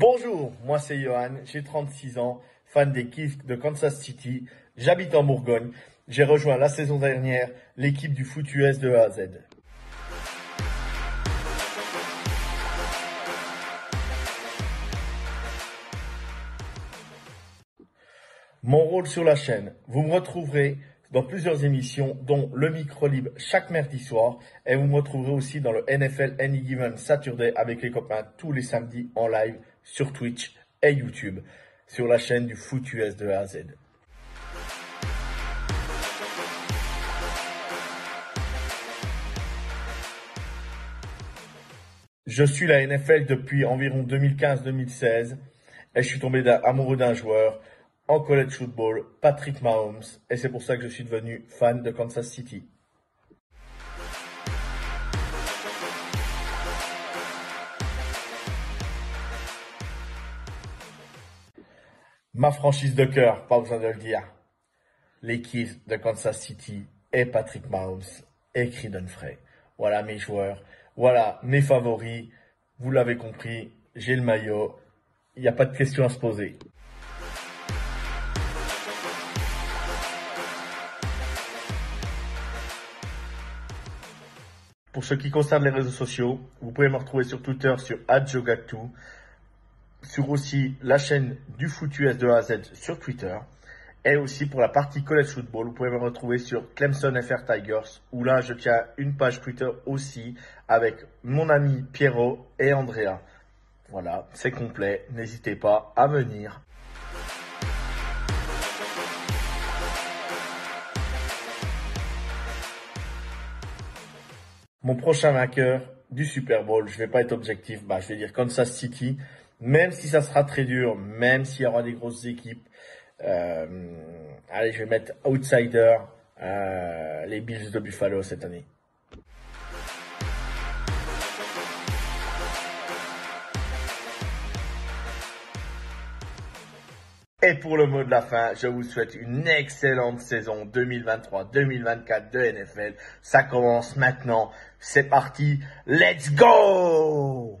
Bonjour, moi c'est Johan, j'ai 36 ans, fan des Kifs de Kansas City, j'habite en Bourgogne, j'ai rejoint la saison dernière l'équipe du foot US de A Z. Mon rôle sur la chaîne, vous me retrouverez dans plusieurs émissions, dont le micro libre chaque mardi soir, et vous me retrouverez aussi dans le NFL Any Given Saturday avec les copains tous les samedis en live sur Twitch et YouTube, sur la chaîne du foot US de A à Z. Je suis la NFL depuis environ 2015-2016 et je suis tombé amoureux d'un joueur en college football, Patrick Mahomes, et c'est pour ça que je suis devenu fan de Kansas City. Ma franchise de cœur, pas besoin de le dire. L'équipe de Kansas City et Patrick Mahomes et Creedon Frey. Voilà mes joueurs, voilà mes favoris. Vous l'avez compris, j'ai le maillot. Il n'y a pas de question à se poser. Pour ce qui concerne les réseaux sociaux, vous pouvez me retrouver sur Twitter sur @jogatu, sur aussi la chaîne du foot US de A à Z sur Twitter, et aussi pour la partie college football, vous pouvez me retrouver sur Clemson FR Tigers, où là je tiens une page Twitter aussi avec mon ami Pierrot et Andrea. Voilà, c'est complet, n'hésitez pas à venir. Mon prochain vainqueur du Super Bowl, je vais pas être objectif, bah, je vais dire Kansas City, même si ça sera très dur, même s'il y aura des grosses équipes. Euh, allez, je vais mettre outsider euh, les Bills de Buffalo cette année. Et pour le mot de la fin, je vous souhaite une excellente saison 2023-2024 de NFL. Ça commence maintenant. C'est parti. Let's go